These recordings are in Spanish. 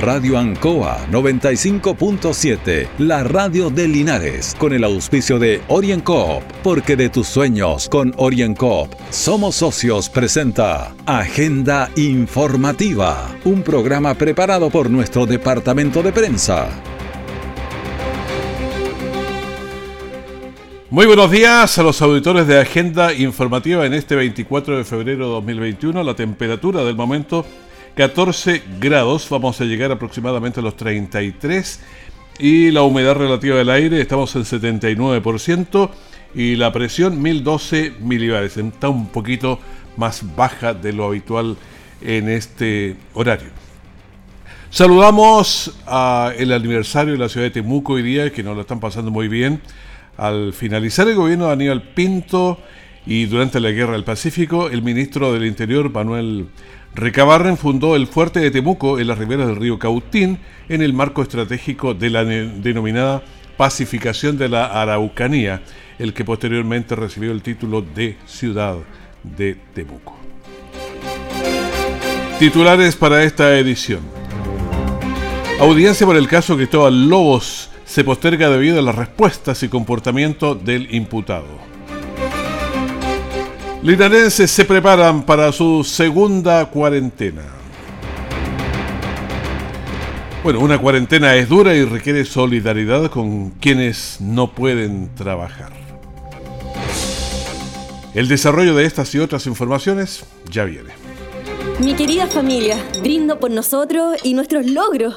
Radio Ancoa 95.7, la radio de Linares, con el auspicio de OrienCoop, porque de tus sueños con OrienCoop somos socios presenta Agenda Informativa, un programa preparado por nuestro departamento de prensa. Muy buenos días a los auditores de Agenda Informativa en este 24 de febrero de 2021. La temperatura del momento 14 grados, vamos a llegar aproximadamente a los 33 y la humedad relativa del aire estamos en 79% y la presión 1012 milibares, está un poquito más baja de lo habitual en este horario. Saludamos a el aniversario de la ciudad de Temuco hoy día, que nos lo están pasando muy bien al finalizar el gobierno de Aníbal Pinto y durante la Guerra del Pacífico, el ministro del Interior, Manuel Recabarren, fundó el fuerte de Temuco en las riberas del río Cautín en el marco estratégico de la denominada pacificación de la Araucanía, el que posteriormente recibió el título de Ciudad de Temuco. Titulares para esta edición. Audiencia por el caso Cristóbal Lobos se posterga debido a las respuestas y comportamiento del imputado. Linarenses se preparan para su segunda cuarentena. Bueno, una cuarentena es dura y requiere solidaridad con quienes no pueden trabajar. El desarrollo de estas y otras informaciones ya viene. Mi querida familia, brindo por nosotros y nuestros logros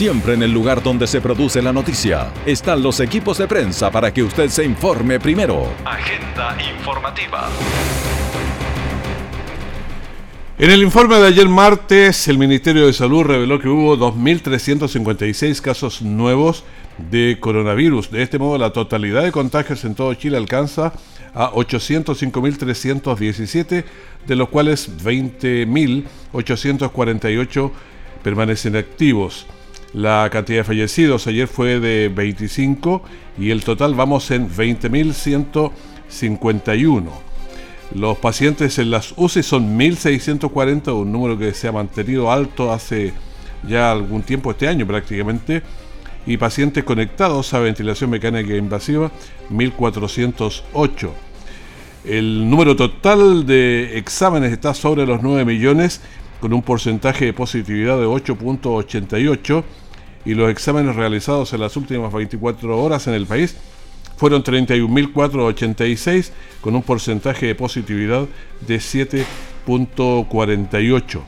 siempre en el lugar donde se produce la noticia. Están los equipos de prensa para que usted se informe primero. Agenda informativa. En el informe de ayer martes, el Ministerio de Salud reveló que hubo 2.356 casos nuevos de coronavirus. De este modo, la totalidad de contagios en todo Chile alcanza a 805.317, de los cuales 20.848 permanecen activos. La cantidad de fallecidos ayer fue de 25 y el total vamos en 20.151. Los pacientes en las UCI son 1.640, un número que se ha mantenido alto hace ya algún tiempo, este año prácticamente. Y pacientes conectados a ventilación mecánica invasiva, 1.408. El número total de exámenes está sobre los 9 millones, con un porcentaje de positividad de 8.88 y los exámenes realizados en las últimas 24 horas en el país fueron 31.486 con un porcentaje de positividad de 7.48.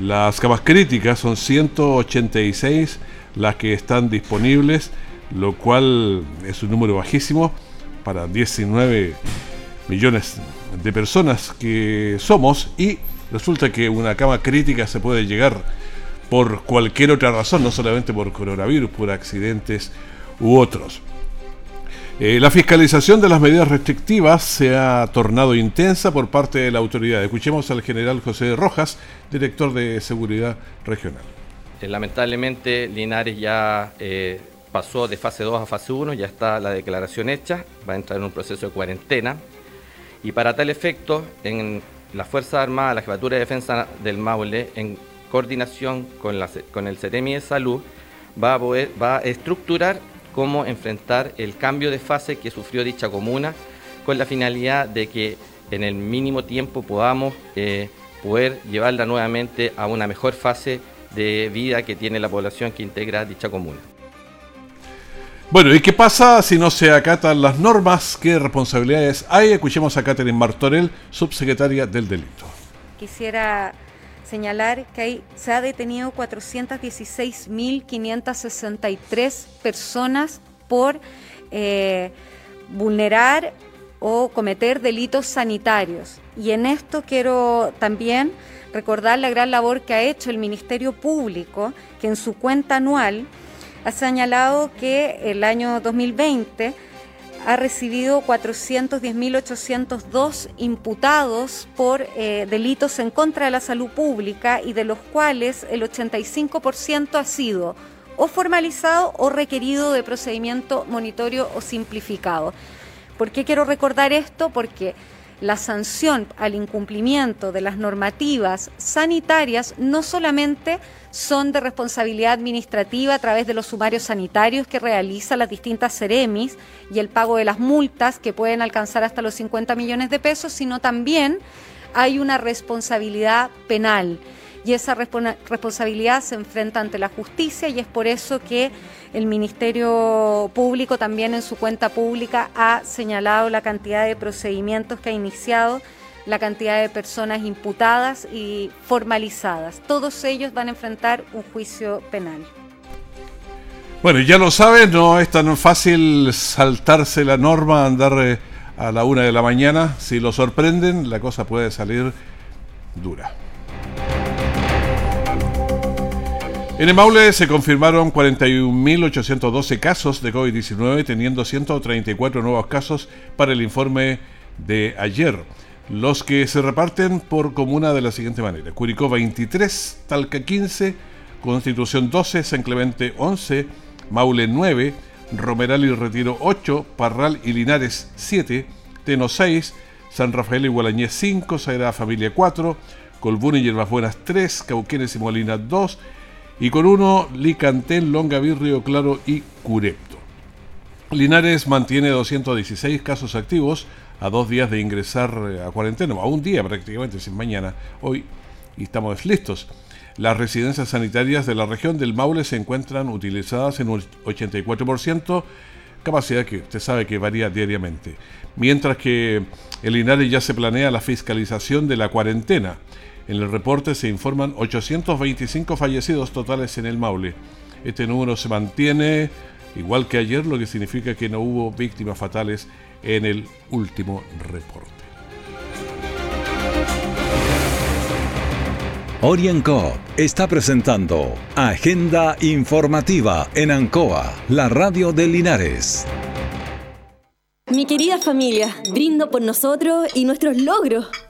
Las camas críticas son 186 las que están disponibles, lo cual es un número bajísimo para 19 millones de personas que somos y resulta que una cama crítica se puede llegar por cualquier otra razón, no solamente por coronavirus, por accidentes u otros. Eh, la fiscalización de las medidas restrictivas se ha tornado intensa por parte de la autoridad. Escuchemos al general José Rojas, director de Seguridad Regional. Eh, lamentablemente Linares ya eh, pasó de fase 2 a fase 1, ya está la declaración hecha, va a entrar en un proceso de cuarentena. Y para tal efecto, en la Fuerza Armada, la Jefatura de Defensa del Maule, en coordinación con, el CEREMI de Salud, va a, va a estructurar cómo enfrentar el cambio de fase que sufrió dicha comuna, con la finalidad de que en el mínimo tiempo podamos eh, poder llevarla nuevamente a una mejor fase de vida que tiene la población que integra dicha comuna. Bueno, ¿y qué pasa si no se acatan las normas? ¿Qué responsabilidades hay? Escuchemos a Catherine Martorell, subsecretaria del delito. Quisiera señalar que se ha detenido 416.563 personas por eh, vulnerar o cometer delitos sanitarios. Y en esto quiero también recordar la gran labor que ha hecho el Ministerio Público, que en su cuenta anual ha señalado que el año 2020 ha recibido 410.802 imputados por eh, delitos en contra de la salud pública y de los cuales el 85% ha sido o formalizado o requerido de procedimiento monitorio o simplificado. ¿Por qué quiero recordar esto? Porque la sanción al incumplimiento de las normativas sanitarias no solamente son de responsabilidad administrativa a través de los sumarios sanitarios que realizan las distintas Ceremis y el pago de las multas que pueden alcanzar hasta los 50 millones de pesos, sino también hay una responsabilidad penal y esa responsabilidad se enfrenta ante la justicia y es por eso que el Ministerio Público también en su cuenta pública ha señalado la cantidad de procedimientos que ha iniciado, la cantidad de personas imputadas y formalizadas. Todos ellos van a enfrentar un juicio penal. Bueno, ya lo sabes, no es tan fácil saltarse la norma, andar eh, a la una de la mañana. Si lo sorprenden, la cosa puede salir dura. En el Maule se confirmaron 41.812 casos de COVID-19, teniendo 134 nuevos casos para el informe de ayer. Los que se reparten por comuna de la siguiente manera: Curicó 23, Talca 15, Constitución 12, San Clemente 11, Maule 9, Romeral y Retiro 8, Parral y Linares 7, Teno 6, San Rafael y Gualañez 5, Sagrada Familia 4, Colbún y Yerbas Buenas 3, Cauquenes y Molinas 2, y con uno Licantén, Longaví, Río Claro y Curepto. Linares mantiene 216 casos activos a dos días de ingresar eh, a cuarentena, a un día prácticamente, sin mañana, hoy, y estamos listos. Las residencias sanitarias de la región del Maule se encuentran utilizadas en un 84%, capacidad que usted sabe que varía diariamente. Mientras que el Linares ya se planea la fiscalización de la cuarentena. En el reporte se informan 825 fallecidos totales en el Maule. Este número se mantiene igual que ayer, lo que significa que no hubo víctimas fatales en el último reporte. Orienco está presentando Agenda Informativa en Ancoa, la radio de Linares. Mi querida familia, brindo por nosotros y nuestros logros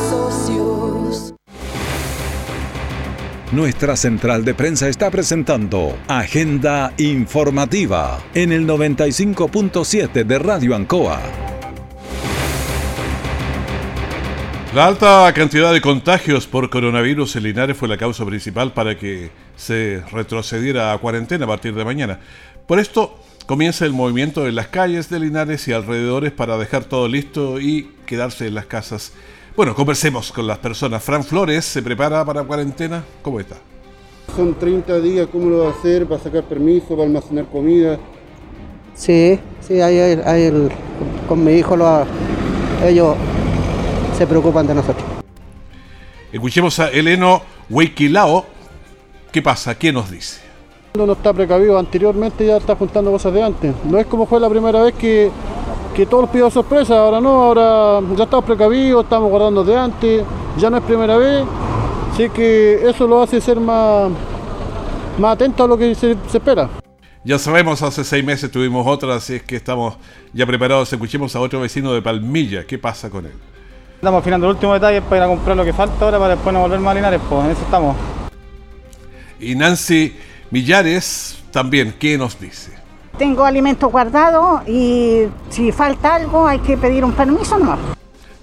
Nuestra central de prensa está presentando Agenda Informativa en el 95.7 de Radio Ancoa. La alta cantidad de contagios por coronavirus en Linares fue la causa principal para que se retrocediera a cuarentena a partir de mañana. Por esto comienza el movimiento en las calles de Linares y alrededores para dejar todo listo y quedarse en las casas bueno, conversemos con las personas. Fran Flores se prepara para cuarentena. ¿Cómo está? Son 30 días, ¿cómo lo va a hacer? ¿Va a sacar permiso? ¿Va a almacenar comida? Sí, sí, hay, con mi hijo lo, ellos se preocupan de nosotros. Escuchemos a Eleno Huiquilao. ¿Qué pasa? ¿Qué nos dice? No está precavido, anteriormente ya está juntando cosas de antes. No es como fue la primera vez que que todos los pidió sorpresa, ahora no, ahora ya estamos precavidos, estamos guardando de antes, ya no es primera vez, así que eso lo hace ser más, más atento a lo que se, espera. Ya sabemos, hace seis meses tuvimos otra, así es que estamos ya preparados. Escuchemos a otro vecino de Palmilla. ¿Qué pasa con él? Estamos afinando el último detalle para ir a comprar lo que falta ahora para después no volver más a Linares, pues en eso estamos. Y Nancy Millares también, ¿qué nos dice? Tengo alimentos guardados y si falta algo hay que pedir un permiso nomás.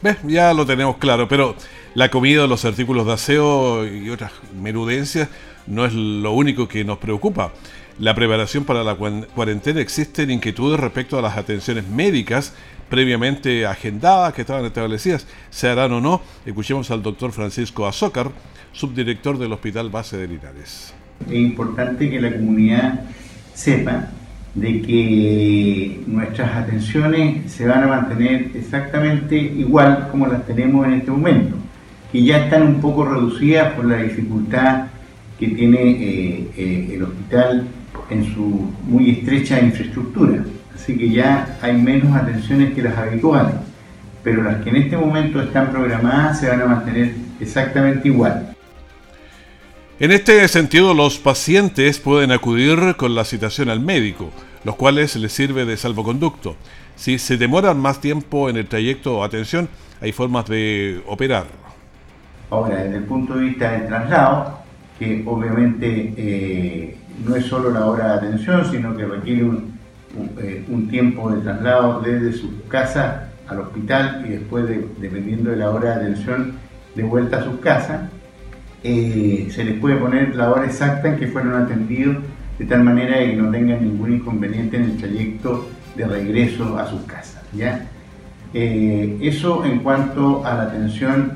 ¿Ves? Ya lo tenemos claro, pero la comida, los artículos de aseo y otras merudencias no es lo único que nos preocupa. La preparación para la cuarentena existen inquietudes respecto a las atenciones médicas previamente agendadas que estaban establecidas, se harán o no. Escuchemos al doctor Francisco Azócar, subdirector del Hospital Base de Linares. Es importante que la comunidad sepa de que nuestras atenciones se van a mantener exactamente igual como las tenemos en este momento, que ya están un poco reducidas por la dificultad que tiene eh, eh, el hospital en su muy estrecha infraestructura. Así que ya hay menos atenciones que las habituales, pero las que en este momento están programadas se van a mantener exactamente igual. En este sentido, los pacientes pueden acudir con la citación al médico, los cuales les sirve de salvoconducto. Si se demoran más tiempo en el trayecto o atención, hay formas de operar. Ahora, desde el punto de vista del traslado, que obviamente eh, no es solo la hora de atención, sino que requiere un, eh, tiempo de traslado desde su casa al hospital y después, dependiendo de la hora de atención, de vuelta a su casa, eh, se les puede poner la hora exacta en que fueron atendidos de tal manera que no tengan ningún inconveniente en el trayecto de regreso a sus casas. ¿ya? eso en cuanto a la atención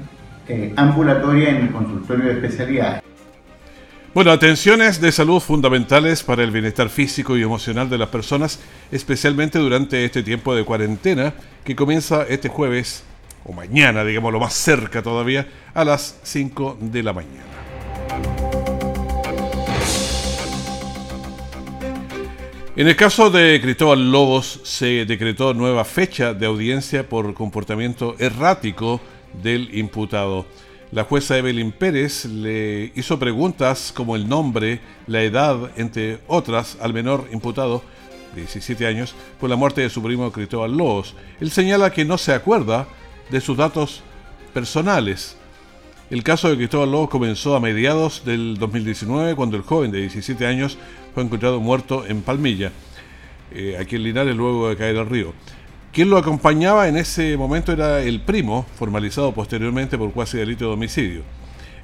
ambulatoria en el consultorio de especialidades. Bueno, atenciones de salud fundamentales para el bienestar físico y emocional de las personas, especialmente durante este tiempo de cuarentena que comienza este jueves o mañana, digamos lo más cerca todavía, a las 5 de la mañana. En el caso de Cristóbal Lobos se decretó nueva fecha de audiencia por comportamiento errático del imputado. La jueza Evelyn Pérez le hizo preguntas como el nombre, la edad, entre otras, al menor imputado, de 17 años, por la muerte de su primo Cristóbal Lobos. Él señala que no se acuerda de sus datos personales. El caso de Cristóbal Lobos comenzó a mediados del 2019, cuando el joven de 17 años fue encontrado muerto en Palmilla, eh, aquí en Linares, luego de caer al río. Quien lo acompañaba en ese momento era el primo, formalizado posteriormente por cuasi delito de homicidio.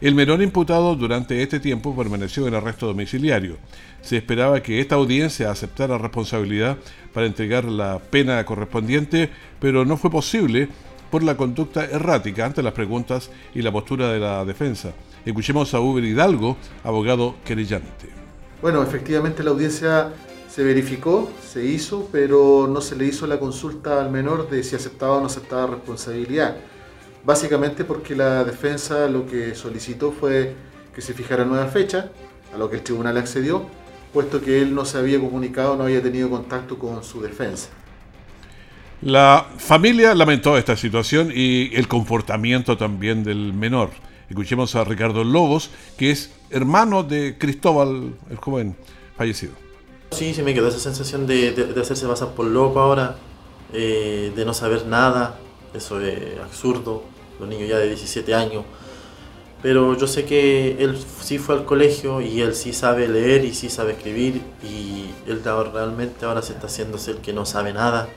El menor imputado durante este tiempo permaneció en arresto domiciliario. Se esperaba que esta audiencia aceptara responsabilidad para entregar la pena correspondiente, pero no fue posible por la conducta errática ante las preguntas y la postura de la defensa. Escuchemos a Uber Hidalgo, abogado querellante. Bueno, efectivamente la audiencia se verificó, se hizo, pero no se le hizo la consulta al menor de si aceptaba o no aceptaba responsabilidad. Básicamente porque la defensa lo que solicitó fue que se fijara nueva fecha, a lo que el tribunal accedió, puesto que él no se había comunicado, no había tenido contacto con su defensa. La familia lamentó esta situación y el comportamiento también del menor. Escuchemos a Ricardo Lobos, que es hermano de Cristóbal, el joven fallecido. Sí, sí me quedó esa sensación de, hacerse pasar por loco ahora, eh, de no saber nada, eso es absurdo, los niños ya de 17 años. Pero yo sé que él sí fue al colegio y él sí sabe leer y sí sabe escribir y él realmente ahora se está haciéndose el que no sabe nada.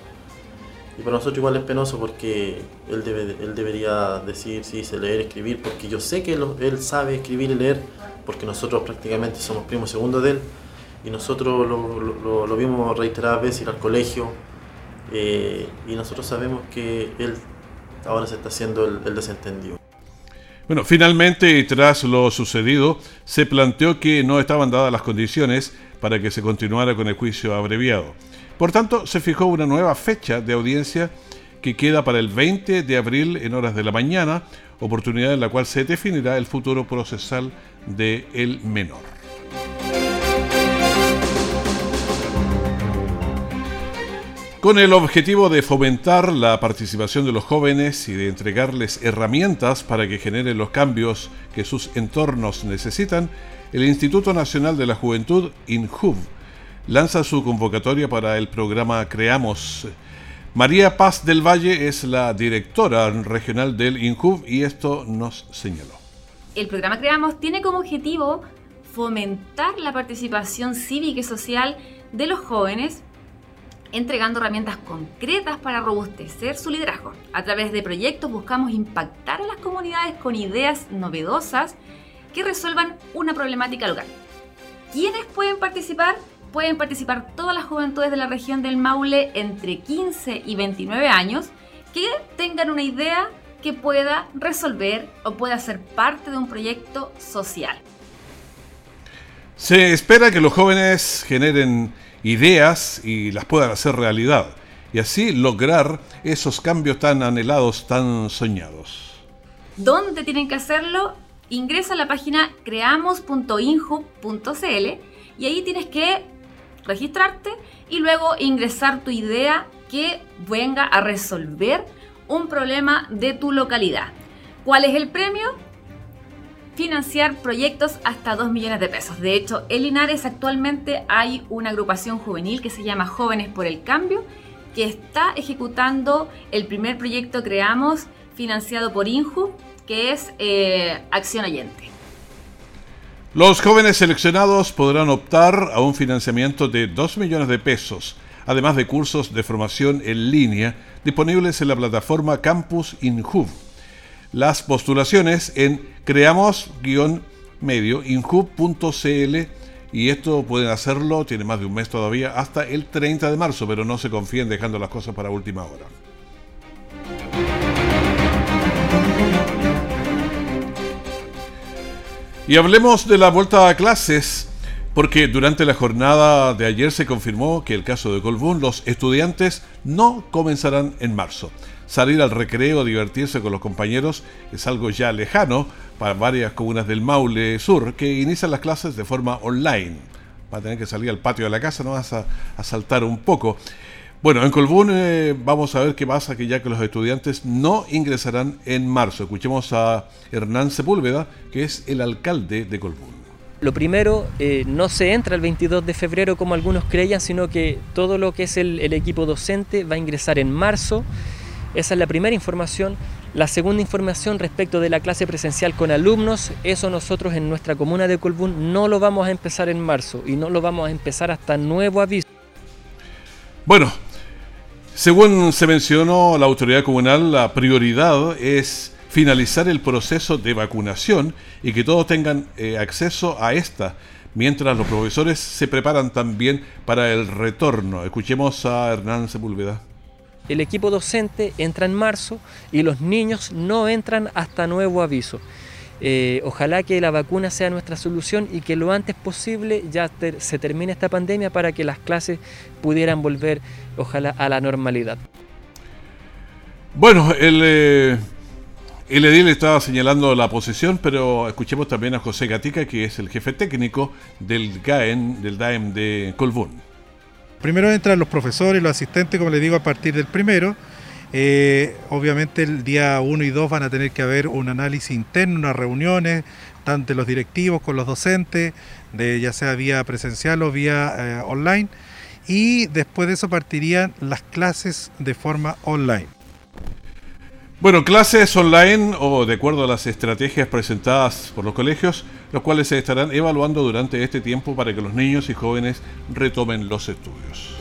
Y para nosotros igual es penoso porque él, debe, él debería decir sí sé leer, escribir, porque yo sé que él, él sabe escribir y leer, porque nosotros prácticamente somos primos segundos de él y nosotros lo, lo, vimos reiteradas veces ir al colegio eh, y nosotros sabemos que él ahora se está haciendo el, desentendido. Bueno, finalmente, tras lo sucedido, se planteó que no estaban dadas las condiciones para que se continuara con el juicio abreviado. Por tanto, se fijó una nueva fecha de audiencia que queda para el 20 de abril en horas de la mañana, oportunidad en la cual se definirá el futuro procesal del el menor. Con el objetivo de fomentar la participación de los jóvenes y de entregarles herramientas para que generen los cambios que sus entornos necesitan, el Instituto Nacional de la Juventud, INJUV, lanza su convocatoria para el programa Creamos. María Paz del Valle es la directora regional del INJUV y esto nos señaló. El programa Creamos tiene como objetivo fomentar la participación cívica y social de los jóvenes entregando herramientas concretas para robustecer su liderazgo. A través de proyectos buscamos impactar a las comunidades con ideas novedosas que resuelvan una problemática local. ¿Quiénes pueden participar? Pueden participar todas las juventudes de la región del Maule entre 15 y 29 años que tengan una idea que pueda resolver o pueda ser parte de un proyecto social. Se espera que los jóvenes generen ideas y las puedan hacer realidad. Y así lograr esos cambios tan anhelados, tan soñados. ¿Dónde tienen que hacerlo? Ingresa a la página creamos.inju.cl y ahí tienes que registrarte y luego ingresar tu idea que venga a resolver un problema de tu localidad. ¿Cuál es el premio? Financiar proyectos hasta 2 millones de pesos. De hecho, en Linares actualmente hay una agrupación juvenil que se llama Jóvenes por el Cambio, que está ejecutando el primer proyecto Creamos, financiado por INJU, que es eh, Acción Allente. Los jóvenes seleccionados podrán optar a un financiamiento de 2 millones de pesos, además de cursos de formación en línea disponibles en la plataforma Campus INJUV las postulaciones en creamos-medio y esto pueden hacerlo, tiene más de un mes todavía, hasta el 30 de marzo, pero no se confíen dejando las cosas para última hora. Y hablemos de la vuelta a clases, porque durante la jornada de ayer se confirmó que el caso de Colbún, los estudiantes no comenzarán en marzo salir al recreo, divertirse con los compañeros es algo ya lejano para varias comunas del Maule Sur que inician las clases de forma online. Va a tener que salir al patio de la casa, no vas a, saltar un poco. Bueno, en Colbún eh, vamos a ver qué pasa, que ya que los estudiantes no ingresarán en marzo. Escuchemos a Hernán Sepúlveda, que es el alcalde de Colbún. Lo primero, eh, no se entra el 22 de febrero como algunos creían, sino que todo lo que es el equipo docente va a ingresar en marzo. Esa es la primera información. La segunda información respecto de la clase presencial con alumnos, eso nosotros en nuestra comuna de Colbún no lo vamos a empezar en marzo y no lo vamos a empezar hasta nuevo aviso. Bueno, según se mencionó la autoridad comunal, la prioridad es finalizar el proceso de vacunación y que todos tengan eh, acceso a esta, mientras los profesores se preparan también para el retorno. Escuchemos a Hernán Sepúlveda el equipo docente entra en marzo y los niños no entran hasta nuevo aviso. Eh, ojalá que la vacuna sea nuestra solución y que lo antes posible ya se termine esta pandemia para que las clases pudieran volver, ojalá, a la normalidad. Bueno, el, eh, el edil estaba señalando la posición, pero escuchemos también a José Gatica, que es el jefe técnico del GAEN, del DAEM de Colbún. Primero entran los profesores, los asistentes, como les digo, a partir del primero. Eh, obviamente el día 1 y 2 van a tener que haber un análisis interno, unas reuniones, tanto de los directivos con los docentes, de ya sea vía presencial o vía eh, online. Y después de eso partirían las clases de forma online. Bueno, clases online o de acuerdo a las estrategias presentadas por los colegios, los cuales se estarán evaluando durante este tiempo para que los niños y jóvenes retomen los estudios.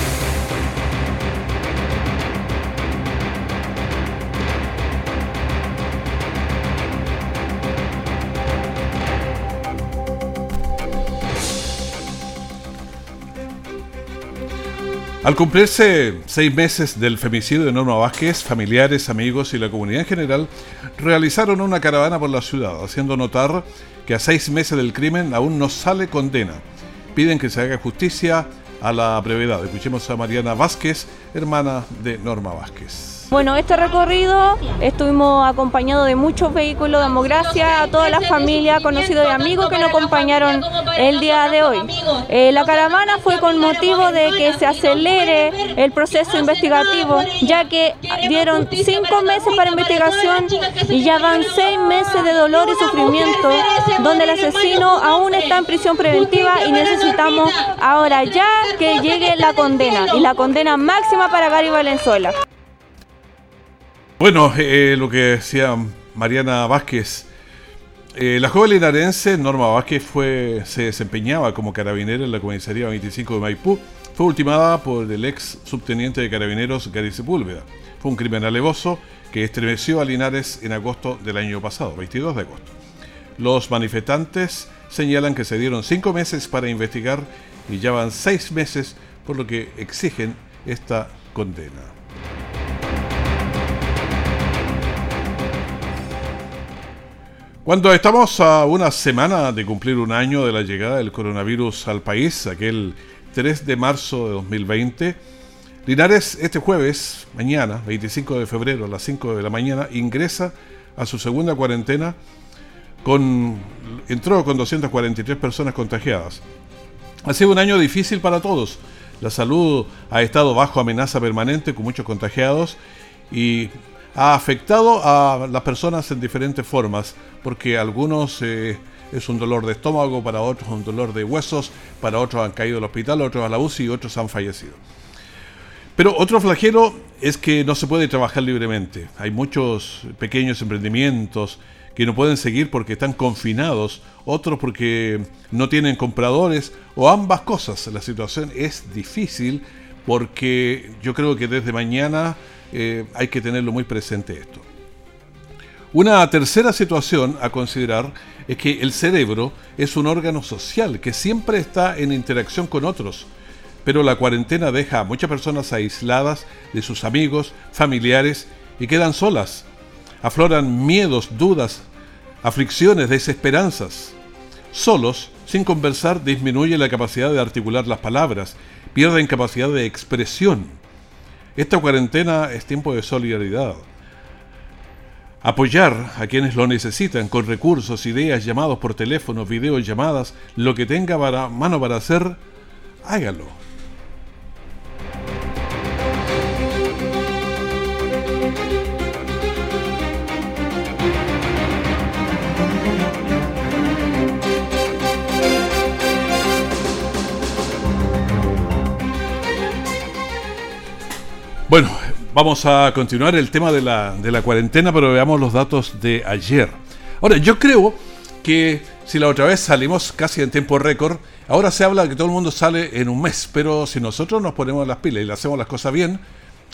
Al cumplirse seis meses del femicidio de Norma Vázquez, familiares, amigos y la comunidad en general realizaron una caravana por la ciudad, haciendo notar que a seis meses del crimen aún no sale condena. Piden que se haga justicia a la brevedad. Escuchemos a Mariana Vázquez, hermana de Norma Vázquez. Bueno, este recorrido estuvimos acompañados de muchos vehículos, damos gracias a todas las familias, conocidos y amigos que nos acompañaron el día de hoy. Eh, la caravana fue con motivo de que se acelere el proceso investigativo, ya que dieron cinco meses para investigación y ya van seis meses de dolor y sufrimiento, donde el asesino aún está en prisión preventiva y necesitamos ahora ya que llegue la condena y la condena máxima para Gary Valenzuela. Bueno, eh, lo que decía Mariana Vázquez, eh, la joven linarense Norma Vázquez fue, se desempeñaba como carabinera en la comisaría 25 de Maipú. Fue ultimada por el ex subteniente de carabineros Gary Sepúlveda. Fue un crimen alevoso que estremeció a Linares en agosto del año pasado, 22 de agosto. Los manifestantes señalan que se dieron cinco meses para investigar y ya van seis meses, por lo que exigen esta condena. Cuando estamos a una semana de cumplir un año de la llegada del coronavirus al país, aquel 3 de marzo de 2020, Linares este jueves, mañana, 25 de febrero a las 5 de la mañana, ingresa a su segunda cuarentena con entró con 243 personas contagiadas. Ha sido un año difícil para todos. La salud ha estado bajo amenaza permanente con muchos contagiados y ha afectado a las personas en diferentes formas, porque algunos eh, es un dolor de estómago, para otros un dolor de huesos, para otros han caído al hospital, otros a la UCI y otros han fallecido. Pero otro flagelo es que no se puede trabajar libremente. Hay muchos pequeños emprendimientos, que no pueden seguir porque están confinados, otros porque no tienen compradores o ambas cosas. La situación es difícil porque yo creo que desde mañana eh, hay que tenerlo muy presente esto. Una tercera situación a considerar es que el cerebro es un órgano social que siempre está en interacción con otros, pero la cuarentena deja a muchas personas aisladas de sus amigos, familiares y quedan solas afloran miedos, dudas, aflicciones, desesperanzas. Solos, sin conversar, disminuye la capacidad de articular las palabras, pierden capacidad de expresión. Esta cuarentena es tiempo de solidaridad. Apoyar a quienes lo necesitan con recursos, ideas, llamados por teléfono, videollamadas, lo que tenga mano para hacer, hágalo. Bueno, vamos a continuar el tema de la, cuarentena, pero veamos los datos de ayer. Ahora, yo creo que si la otra vez salimos casi en tiempo récord, ahora se habla de que todo el mundo sale en un mes, pero si nosotros nos ponemos las pilas y le hacemos las cosas bien,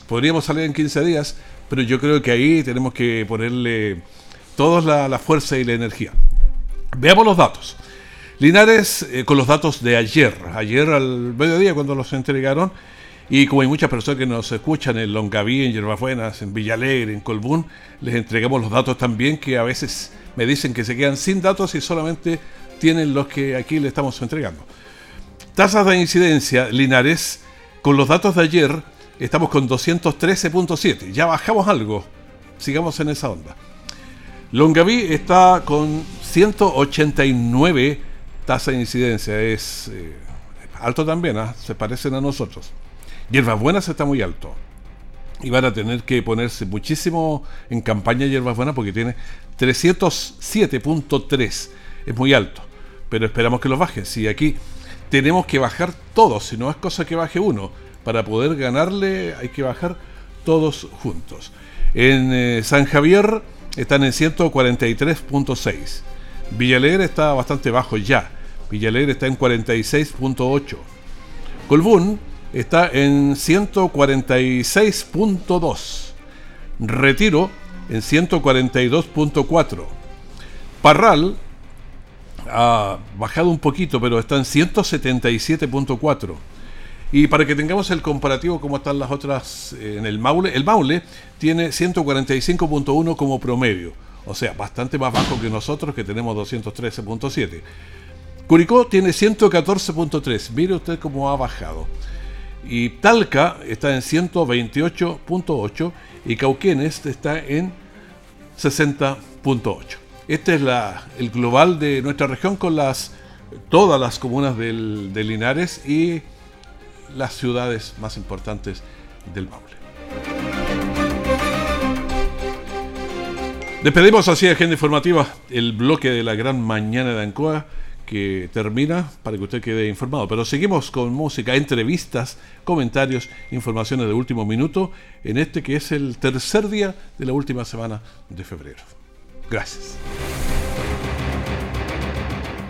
podríamos salir en 15 días, pero yo creo que ahí tenemos que ponerle toda la, la fuerza y la energía. Veamos los datos. Linares, eh, con los datos de ayer, ayer al mediodía cuando los entregaron, y como hay muchas personas que nos escuchan en Longaví, en Yerbabuenas, en Villalegre, en Colbún, les entregamos los datos también que a veces me dicen que se quedan sin datos y solamente tienen los que aquí le estamos entregando. Tasas de incidencia, Linares, con los datos de ayer, estamos con 213.7. Ya bajamos algo. Sigamos en esa onda. Longaví está con 189 tasas de incidencia. Es eh, alto también, ¿ah? se parecen a nosotros. Hierbas Buenas está muy alto. Y van a tener que ponerse muchísimo en campaña Hierbas Buenas porque tiene 307.3. Es muy alto. Pero esperamos que los bajen. Si aquí tenemos que bajar todos, si no es cosa que baje uno. Para poder ganarle hay que bajar todos juntos. En eh, San Javier están en 143.6. Villalegre está bastante bajo ya. Villalegre está en 46.8. Colbún está en 146.2. Retiro en 142.4. Parral ha bajado un poquito, pero está en 177.4. Y para que tengamos el comparativo como están las otras eh, en el Maule, el Maule tiene 145.1 como promedio, o sea, bastante más bajo que nosotros que tenemos 213.7. Curicó tiene 114.3, mire usted cómo ha bajado. Y Talca está en 128.8 y Cauquenes está en 60.8. Este es la, el global de nuestra región con las, todas las comunas del, de Linares y las ciudades más importantes del Maule. Despedimos así Agenda Informativa, el bloque de la gran mañana de Ancoa que termina para que usted quede informado. Pero seguimos con música, entrevistas, comentarios, informaciones de último minuto en este que es el tercer día de la última semana de febrero. Gracias.